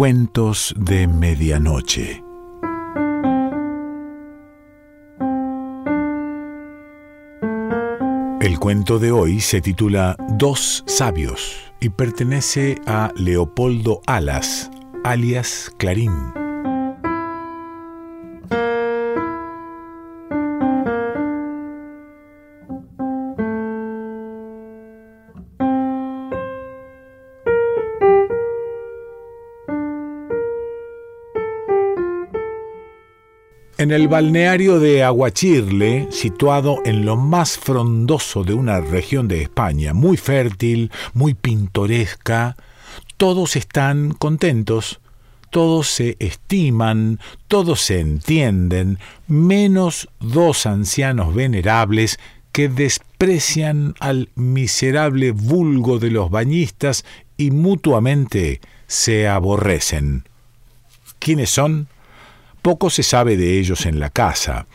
Cuentos de Medianoche. El cuento de hoy se titula Dos sabios y pertenece a Leopoldo Alas, alias Clarín. En el balneario de Aguachirle, situado en lo más frondoso de una región de España, muy fértil, muy pintoresca, todos están contentos, todos se estiman, todos se entienden, menos dos ancianos venerables que desprecian al miserable vulgo de los bañistas y mutuamente se aborrecen. ¿Quiénes son? Poco se sabe de ellos en la casa.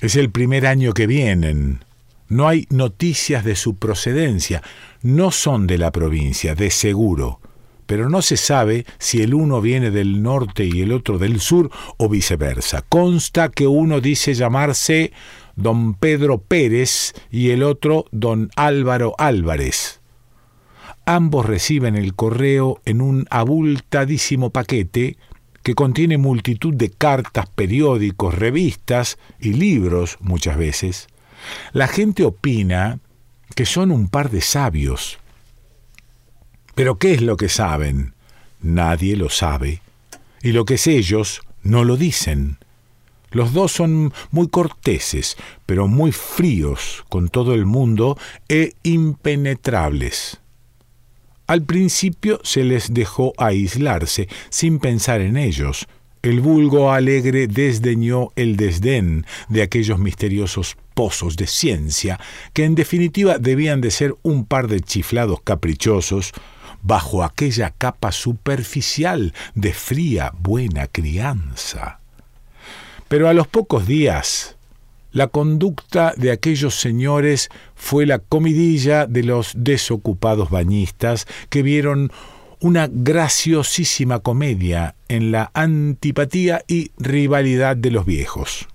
Es el primer año que vienen. No hay noticias de su procedencia. No son de la provincia, de seguro. Pero no se sabe si el uno viene del norte y el otro del sur o viceversa. Consta que uno dice llamarse don Pedro Pérez y el otro don Álvaro Álvarez. Ambos reciben el correo en un abultadísimo paquete que contiene multitud de cartas, periódicos, revistas y libros muchas veces, la gente opina que son un par de sabios. Pero ¿qué es lo que saben? Nadie lo sabe. Y lo que es ellos no lo dicen. Los dos son muy corteses, pero muy fríos con todo el mundo e impenetrables. Al principio se les dejó aislarse, sin pensar en ellos. El vulgo alegre desdeñó el desdén de aquellos misteriosos pozos de ciencia, que en definitiva debían de ser un par de chiflados caprichosos, bajo aquella capa superficial de fría buena crianza. Pero a los pocos días la conducta de aquellos señores fue la comidilla de los desocupados bañistas que vieron una graciosísima comedia en la antipatía y rivalidad de los viejos.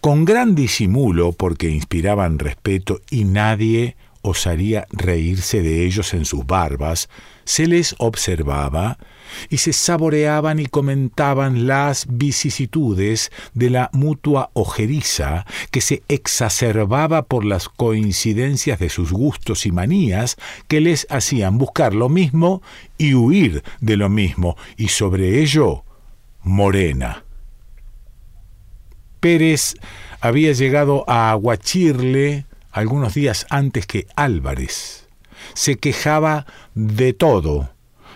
Con gran disimulo, porque inspiraban respeto y nadie osaría reírse de ellos en sus barbas, se les observaba y se saboreaban y comentaban las vicisitudes de la mutua ojeriza que se exacerbaba por las coincidencias de sus gustos y manías que les hacían buscar lo mismo y huir de lo mismo, y sobre ello Morena. Pérez había llegado a Aguachirle algunos días antes que Álvarez. Se quejaba de todo,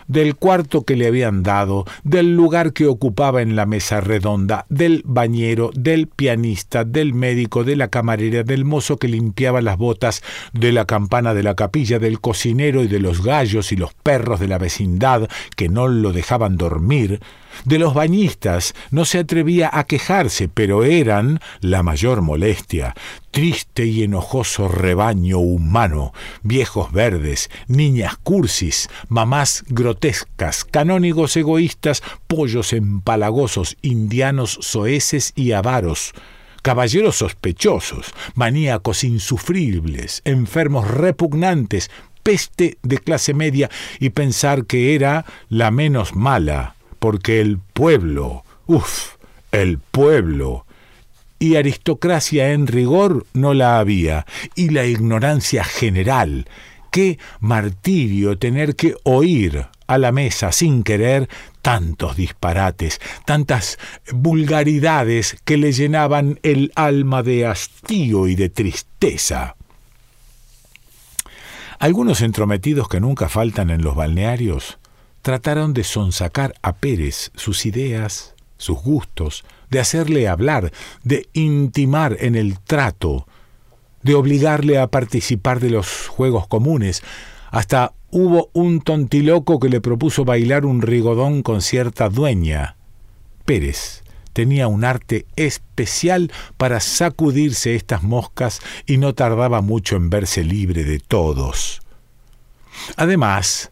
del cuarto que le habían dado, del lugar que ocupaba en la mesa redonda, del bañero, del pianista, del médico, de la camarera, del mozo que limpiaba las botas, de la campana de la capilla, del cocinero y de los gallos y los perros de la vecindad que no lo dejaban dormir, de los bañistas. No se atrevía a quejarse, pero eran la mayor molestia. Triste y enojoso rebaño humano, viejos verdes, niñas cursis, mamás grotescas, canónigos egoístas, pollos empalagosos, indianos soeces y avaros, caballeros sospechosos, maníacos insufribles, enfermos repugnantes, peste de clase media y pensar que era la menos mala porque el pueblo, uff, el pueblo, y aristocracia en rigor no la había, y la ignorancia general. Qué martirio tener que oír a la mesa sin querer tantos disparates, tantas vulgaridades que le llenaban el alma de hastío y de tristeza. Algunos entrometidos que nunca faltan en los balnearios trataron de sonsacar a Pérez sus ideas, sus gustos, de hacerle hablar, de intimar en el trato, de obligarle a participar de los juegos comunes. Hasta hubo un tontiloco que le propuso bailar un rigodón con cierta dueña. Pérez tenía un arte especial para sacudirse estas moscas y no tardaba mucho en verse libre de todos. Además,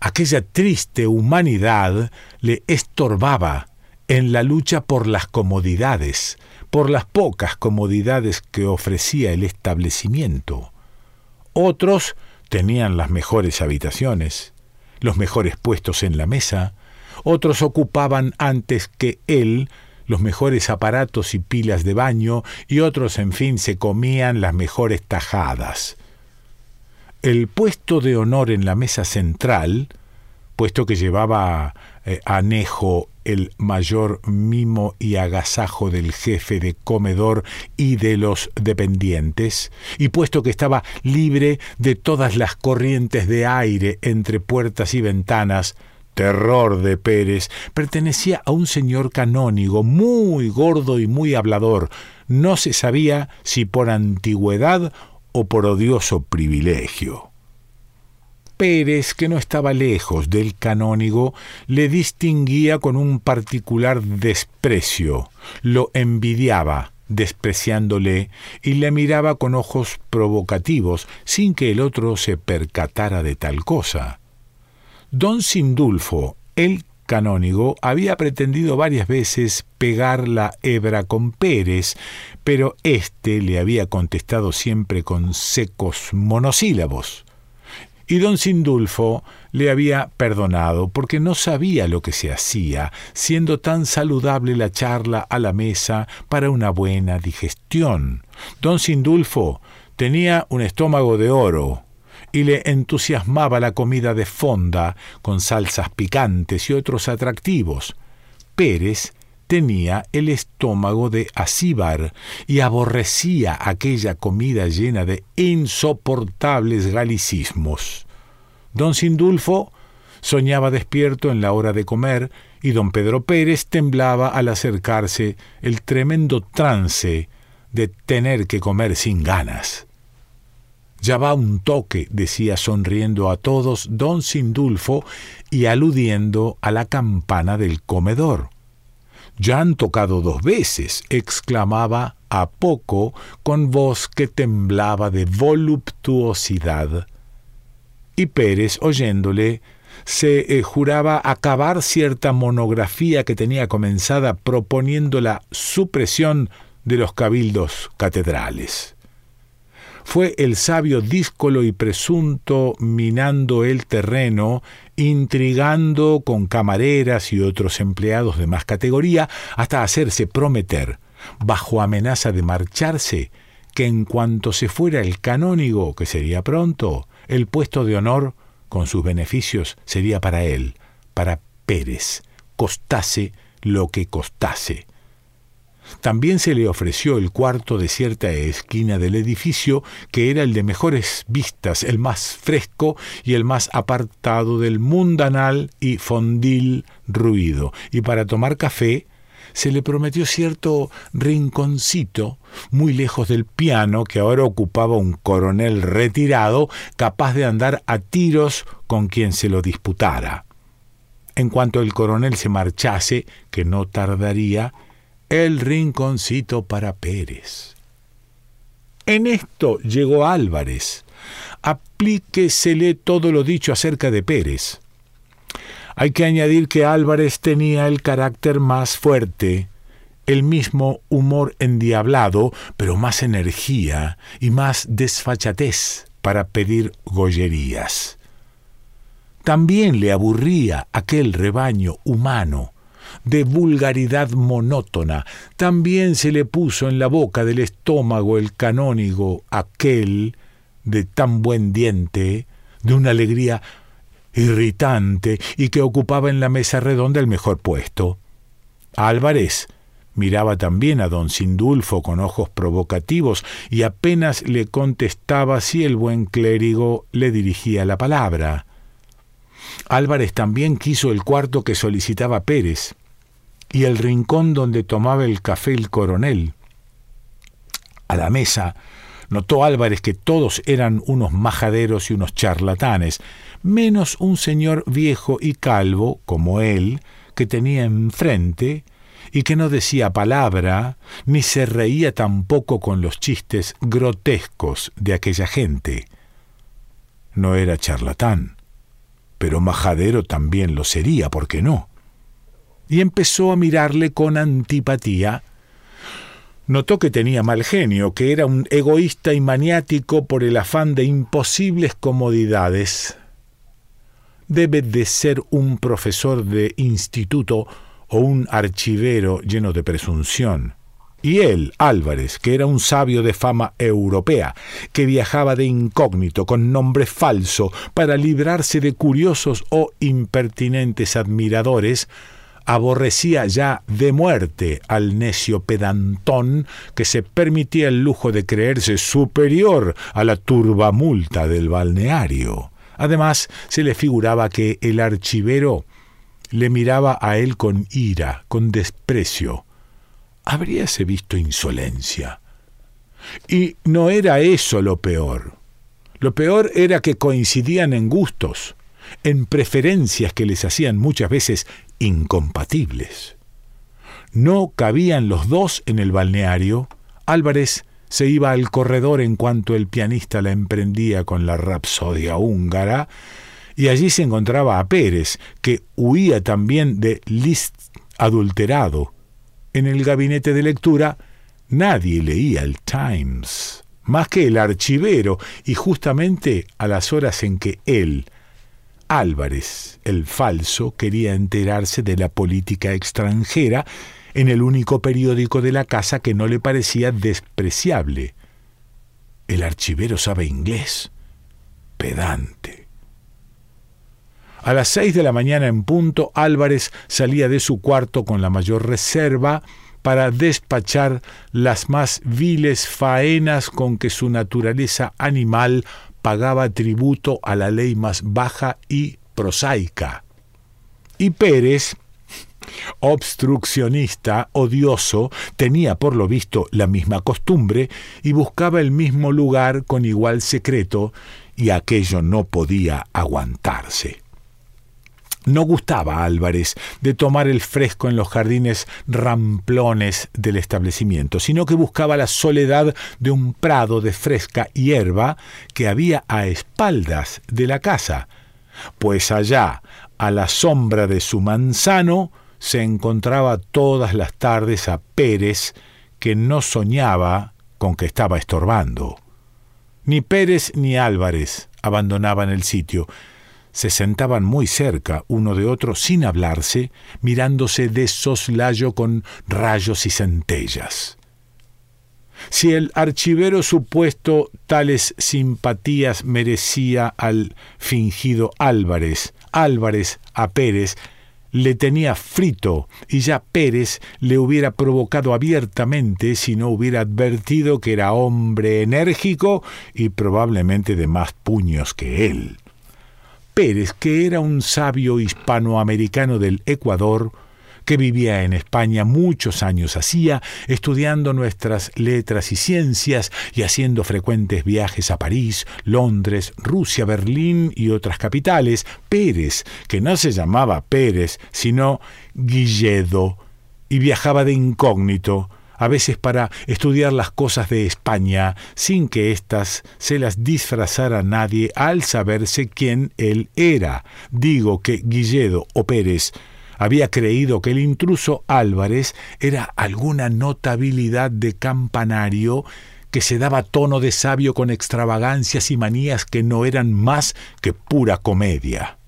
Aquella triste humanidad le estorbaba en la lucha por las comodidades, por las pocas comodidades que ofrecía el establecimiento. Otros tenían las mejores habitaciones, los mejores puestos en la mesa, otros ocupaban antes que él los mejores aparatos y pilas de baño, y otros, en fin, se comían las mejores tajadas. El puesto de honor en la mesa central, puesto que llevaba eh, anejo el mayor mimo y agasajo del jefe de comedor y de los dependientes, y puesto que estaba libre de todas las corrientes de aire entre puertas y ventanas, terror de Pérez, pertenecía a un señor canónigo muy gordo y muy hablador. No se sabía si por antigüedad o por odioso privilegio. Pérez, que no estaba lejos del canónigo, le distinguía con un particular desprecio, lo envidiaba, despreciándole, y le miraba con ojos provocativos, sin que el otro se percatara de tal cosa. Don Sindulfo, el canónigo, había pretendido varias veces pegar la hebra con Pérez, pero éste le había contestado siempre con secos monosílabos y don Sindulfo le había perdonado porque no sabía lo que se hacía, siendo tan saludable la charla a la mesa para una buena digestión. Don Sindulfo tenía un estómago de oro, y le entusiasmaba la comida de fonda, con salsas picantes y otros atractivos. Pérez tenía el estómago de acíbar y aborrecía aquella comida llena de insoportables galicismos. Don Sindulfo soñaba despierto en la hora de comer y don Pedro Pérez temblaba al acercarse el tremendo trance de tener que comer sin ganas. Ya va un toque, decía sonriendo a todos don Sindulfo y aludiendo a la campana del comedor. Ya han tocado dos veces, exclamaba a poco con voz que temblaba de voluptuosidad. Y Pérez, oyéndole, se eh, juraba acabar cierta monografía que tenía comenzada proponiendo la supresión de los cabildos catedrales. Fue el sabio díscolo y presunto minando el terreno, intrigando con camareras y otros empleados de más categoría, hasta hacerse prometer, bajo amenaza de marcharse, que en cuanto se fuera el canónigo, que sería pronto, el puesto de honor, con sus beneficios, sería para él, para Pérez, costase lo que costase. También se le ofreció el cuarto de cierta esquina del edificio, que era el de mejores vistas, el más fresco y el más apartado del mundanal y fondil ruido, y para tomar café se le prometió cierto rinconcito muy lejos del piano que ahora ocupaba un coronel retirado capaz de andar a tiros con quien se lo disputara. En cuanto el coronel se marchase, que no tardaría, el rinconcito para Pérez. En esto llegó Álvarez. Aplíquesele todo lo dicho acerca de Pérez. Hay que añadir que Álvarez tenía el carácter más fuerte, el mismo humor endiablado, pero más energía y más desfachatez para pedir gollerías. También le aburría aquel rebaño humano, de vulgaridad monótona. También se le puso en la boca del estómago el canónigo aquel de tan buen diente, de una alegría irritante y que ocupaba en la mesa redonda el mejor puesto. Álvarez miraba también a don Sindulfo con ojos provocativos y apenas le contestaba si el buen clérigo le dirigía la palabra. Álvarez también quiso el cuarto que solicitaba Pérez y el rincón donde tomaba el café el coronel. A la mesa notó Álvarez que todos eran unos majaderos y unos charlatanes, menos un señor viejo y calvo, como él, que tenía enfrente, y que no decía palabra, ni se reía tampoco con los chistes grotescos de aquella gente. No era charlatán, pero majadero también lo sería, ¿por qué no? Y empezó a mirarle con antipatía. Notó que tenía mal genio, que era un egoísta y maniático por el afán de imposibles comodidades. Debe de ser un profesor de instituto o un archivero lleno de presunción. Y él, Álvarez, que era un sabio de fama europea, que viajaba de incógnito con nombre falso para librarse de curiosos o impertinentes admiradores, aborrecía ya de muerte al necio pedantón que se permitía el lujo de creerse superior a la turbamulta del balneario. Además, se le figuraba que el archivero le miraba a él con ira, con desprecio, habríase visto insolencia. Y no era eso lo peor. Lo peor era que coincidían en gustos, en preferencias que les hacían muchas veces incompatibles. No cabían los dos en el balneario. Álvarez se iba al corredor en cuanto el pianista la emprendía con la rapsodia húngara, y allí se encontraba a Pérez, que huía también de Liszt adulterado, en el gabinete de lectura nadie leía el Times, más que el archivero, y justamente a las horas en que él, Álvarez, el falso, quería enterarse de la política extranjera en el único periódico de la casa que no le parecía despreciable. El archivero sabe inglés. Pedante. A las seis de la mañana en punto, Álvarez salía de su cuarto con la mayor reserva para despachar las más viles faenas con que su naturaleza animal pagaba tributo a la ley más baja y prosaica. Y Pérez, obstruccionista, odioso, tenía por lo visto la misma costumbre y buscaba el mismo lugar con igual secreto, y aquello no podía aguantarse. No gustaba Álvarez de tomar el fresco en los jardines ramplones del establecimiento, sino que buscaba la soledad de un prado de fresca hierba que había a espaldas de la casa, pues allá, a la sombra de su manzano, se encontraba todas las tardes a Pérez, que no soñaba con que estaba estorbando. Ni Pérez ni Álvarez abandonaban el sitio, se sentaban muy cerca uno de otro sin hablarse, mirándose de soslayo con rayos y centellas. Si el archivero supuesto tales simpatías merecía al fingido Álvarez, Álvarez a Pérez, le tenía frito y ya Pérez le hubiera provocado abiertamente si no hubiera advertido que era hombre enérgico y probablemente de más puños que él. Pérez, que era un sabio hispanoamericano del Ecuador, que vivía en España muchos años hacía, estudiando nuestras letras y ciencias y haciendo frecuentes viajes a París, Londres, Rusia, Berlín y otras capitales, Pérez, que no se llamaba Pérez, sino Guilledo, y viajaba de incógnito, a veces para estudiar las cosas de España sin que éstas se las disfrazara nadie al saberse quién él era. Digo que Guilledo o Pérez había creído que el intruso Álvarez era alguna notabilidad de campanario que se daba tono de sabio con extravagancias y manías que no eran más que pura comedia.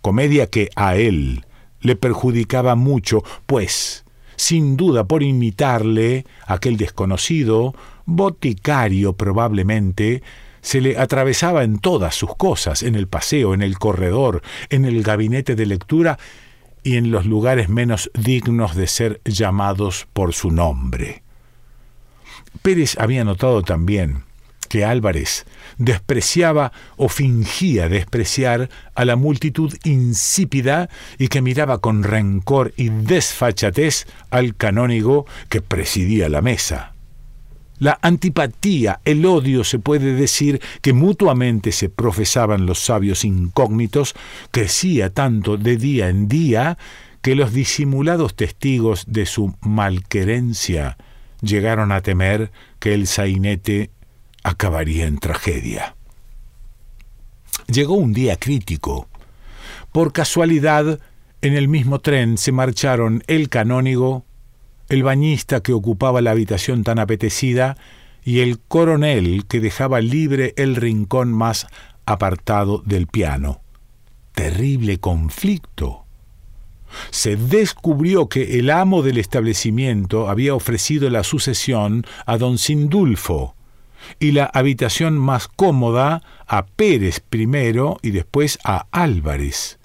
Comedia que a él le perjudicaba mucho, pues sin duda por imitarle, aquel desconocido, boticario probablemente, se le atravesaba en todas sus cosas, en el paseo, en el corredor, en el gabinete de lectura y en los lugares menos dignos de ser llamados por su nombre. Pérez había notado también que Álvarez despreciaba o fingía despreciar a la multitud insípida y que miraba con rencor y desfachatez al canónigo que presidía la mesa. La antipatía, el odio, se puede decir que mutuamente se profesaban los sabios incógnitos, crecía tanto de día en día que los disimulados testigos de su malquerencia llegaron a temer que el sainete acabaría en tragedia. Llegó un día crítico. Por casualidad, en el mismo tren se marcharon el canónigo, el bañista que ocupaba la habitación tan apetecida y el coronel que dejaba libre el rincón más apartado del piano. Terrible conflicto. Se descubrió que el amo del establecimiento había ofrecido la sucesión a don Sindulfo y la habitación más cómoda a Pérez primero y después a Álvarez.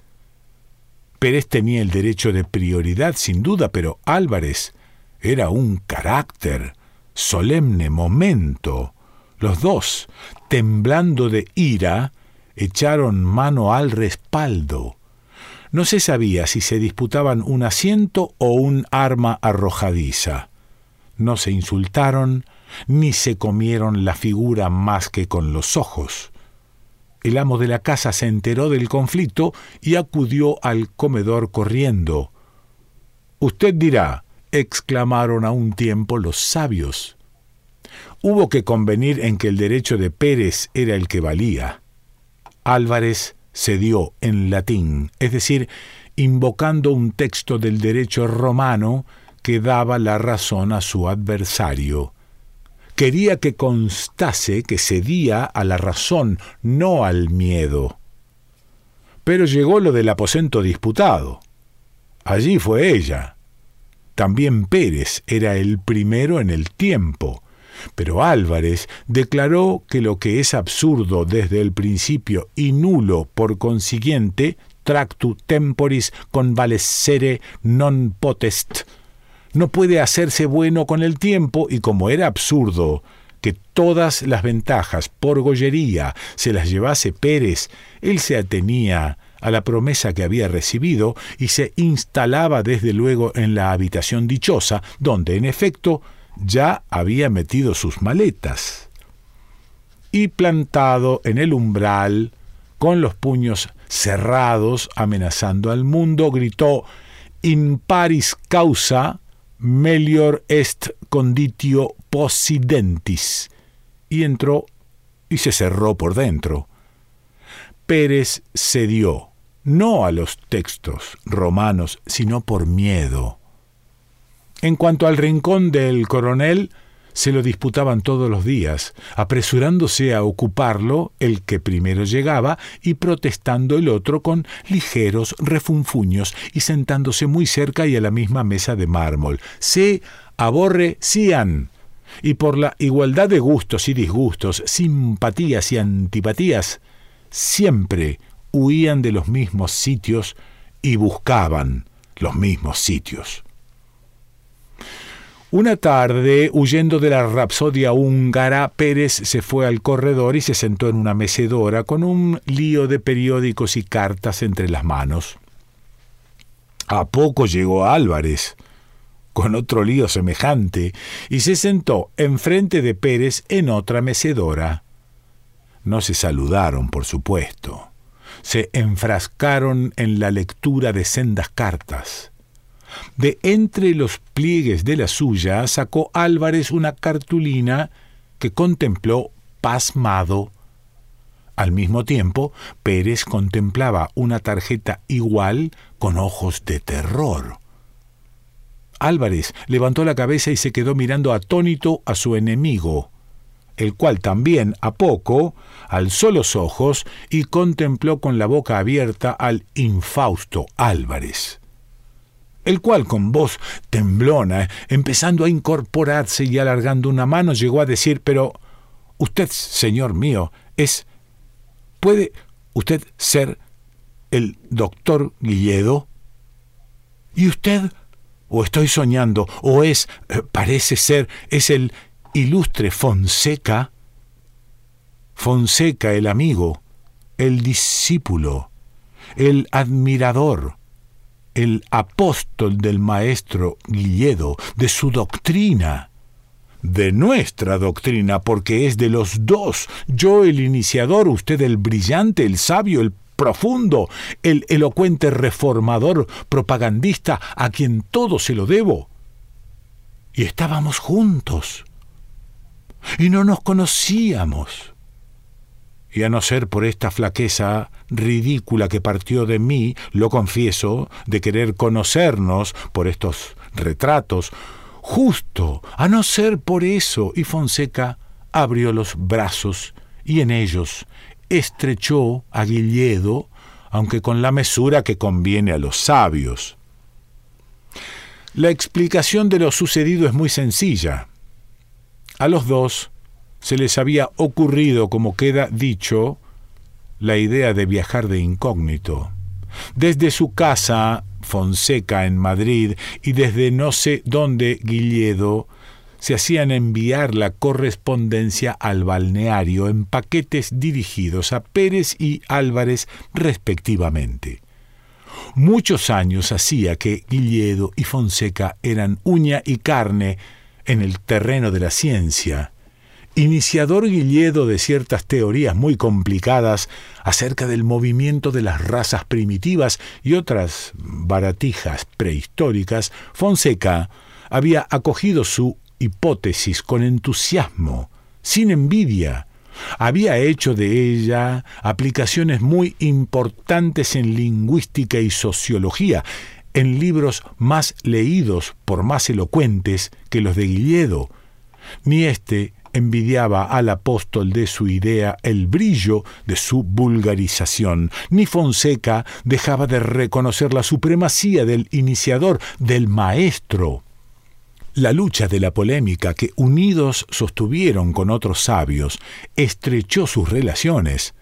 Pérez tenía el derecho de prioridad sin duda, pero Álvarez era un carácter, solemne momento. Los dos, temblando de ira, echaron mano al respaldo. No se sabía si se disputaban un asiento o un arma arrojadiza. No se insultaron, ni se comieron la figura más que con los ojos. El amo de la casa se enteró del conflicto y acudió al comedor corriendo. Usted dirá, exclamaron a un tiempo los sabios. Hubo que convenir en que el derecho de Pérez era el que valía. Álvarez cedió en latín, es decir, invocando un texto del derecho romano que daba la razón a su adversario. Quería que constase que cedía a la razón, no al miedo. Pero llegó lo del aposento disputado. Allí fue ella. También Pérez era el primero en el tiempo, pero Álvarez declaró que lo que es absurdo desde el principio y nulo por consiguiente, tractu temporis convalescere non potest, no puede hacerse bueno con el tiempo y como era absurdo que todas las ventajas por gollería se las llevase Pérez, él se atenía a la promesa que había recibido y se instalaba desde luego en la habitación dichosa, donde en efecto ya había metido sus maletas. Y plantado en el umbral, con los puños cerrados, amenazando al mundo, gritó In paris causa melior est conditio possidentis, y entró y se cerró por dentro. Pérez cedió no a los textos romanos, sino por miedo. En cuanto al rincón del coronel, se lo disputaban todos los días, apresurándose a ocuparlo el que primero llegaba y protestando el otro con ligeros refunfuños y sentándose muy cerca y a la misma mesa de mármol. Se aborrecían. Y por la igualdad de gustos y disgustos, simpatías y antipatías, siempre huían de los mismos sitios y buscaban los mismos sitios. Una tarde, huyendo de la rapsodia húngara, Pérez se fue al corredor y se sentó en una mecedora con un lío de periódicos y cartas entre las manos. A poco llegó Álvarez, con otro lío semejante, y se sentó enfrente de Pérez en otra mecedora. No se saludaron, por supuesto se enfrascaron en la lectura de sendas cartas. De entre los pliegues de la suya sacó Álvarez una cartulina que contempló pasmado. Al mismo tiempo, Pérez contemplaba una tarjeta igual con ojos de terror. Álvarez levantó la cabeza y se quedó mirando atónito a su enemigo el cual también a poco alzó los ojos y contempló con la boca abierta al infausto Álvarez, el cual con voz temblona, empezando a incorporarse y alargando una mano, llegó a decir, pero usted, señor mío, es... ¿Puede usted ser el doctor Guilledo? ¿Y usted? ¿O estoy soñando? ¿O es, eh, parece ser, es el ilustre Fonseca, Fonseca el amigo, el discípulo, el admirador, el apóstol del maestro Guilledo, de su doctrina, de nuestra doctrina, porque es de los dos, yo el iniciador, usted el brillante, el sabio, el profundo, el elocuente reformador, propagandista, a quien todo se lo debo. Y estábamos juntos y no nos conocíamos. Y a no ser por esta flaqueza ridícula que partió de mí, lo confieso, de querer conocernos por estos retratos, justo, a no ser por eso, y Fonseca abrió los brazos y en ellos estrechó a Guilledo, aunque con la mesura que conviene a los sabios. La explicación de lo sucedido es muy sencilla. A los dos se les había ocurrido, como queda dicho, la idea de viajar de incógnito. Desde su casa, Fonseca, en Madrid, y desde no sé dónde, Guilledo, se hacían enviar la correspondencia al balneario en paquetes dirigidos a Pérez y Álvarez respectivamente. Muchos años hacía que Guilledo y Fonseca eran uña y carne en el terreno de la ciencia, iniciador Guilledo de ciertas teorías muy complicadas acerca del movimiento de las razas primitivas y otras baratijas prehistóricas, Fonseca había acogido su hipótesis con entusiasmo, sin envidia. Había hecho de ella aplicaciones muy importantes en lingüística y sociología, en libros más leídos por más elocuentes que los de Guilledo. Ni éste envidiaba al apóstol de su idea el brillo de su vulgarización, ni Fonseca dejaba de reconocer la supremacía del iniciador, del maestro. La lucha de la polémica que unidos sostuvieron con otros sabios estrechó sus relaciones.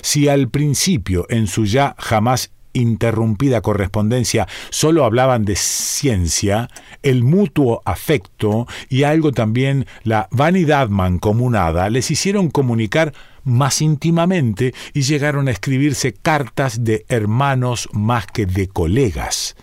Si al principio, en su ya jamás interrumpida correspondencia solo hablaban de ciencia, el mutuo afecto y algo también la vanidad mancomunada les hicieron comunicar más íntimamente y llegaron a escribirse cartas de hermanos más que de colegas.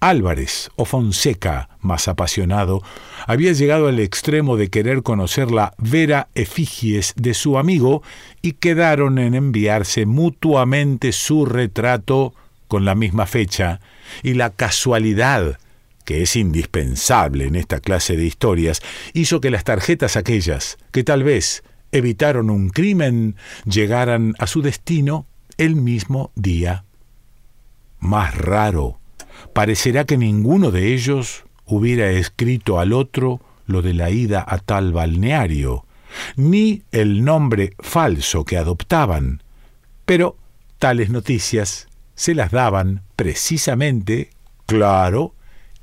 Álvarez o Fonseca, más apasionado, había llegado al extremo de querer conocer la vera efigies de su amigo y quedaron en enviarse mutuamente su retrato con la misma fecha y la casualidad que es indispensable en esta clase de historias, hizo que las tarjetas aquellas, que tal vez evitaron un crimen, llegaran a su destino el mismo día. Más raro parecerá que ninguno de ellos hubiera escrito al otro lo de la ida a tal balneario, ni el nombre falso que adoptaban, pero tales noticias se las daban precisamente, claro,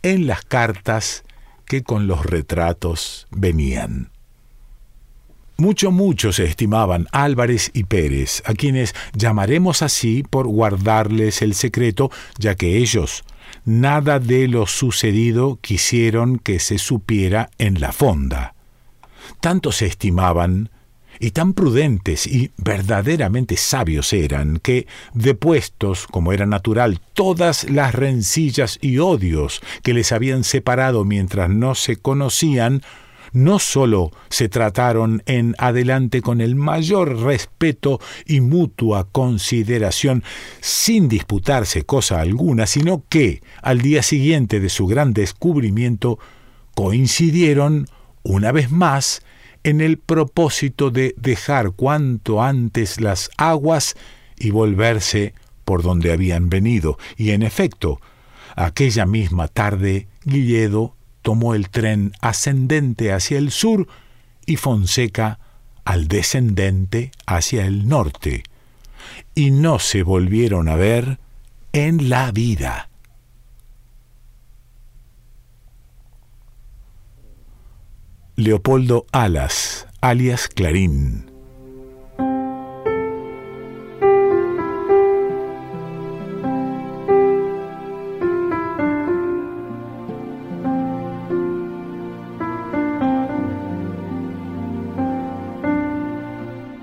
en las cartas que con los retratos venían. Mucho, mucho se estimaban Álvarez y Pérez, a quienes llamaremos así por guardarles el secreto, ya que ellos nada de lo sucedido quisieron que se supiera en la fonda. Tanto se estimaban, y tan prudentes y verdaderamente sabios eran, que, depuestos, como era natural, todas las rencillas y odios que les habían separado mientras no se conocían, no sólo se trataron en adelante con el mayor respeto y mutua consideración, sin disputarse cosa alguna, sino que, al día siguiente de su gran descubrimiento, coincidieron, una vez más, en el propósito de dejar cuanto antes las aguas y volverse por donde habían venido. Y en efecto, aquella misma tarde, Guilledo tomó el tren ascendente hacia el sur y Fonseca al descendente hacia el norte, y no se volvieron a ver en la vida. Leopoldo Alas, alias Clarín.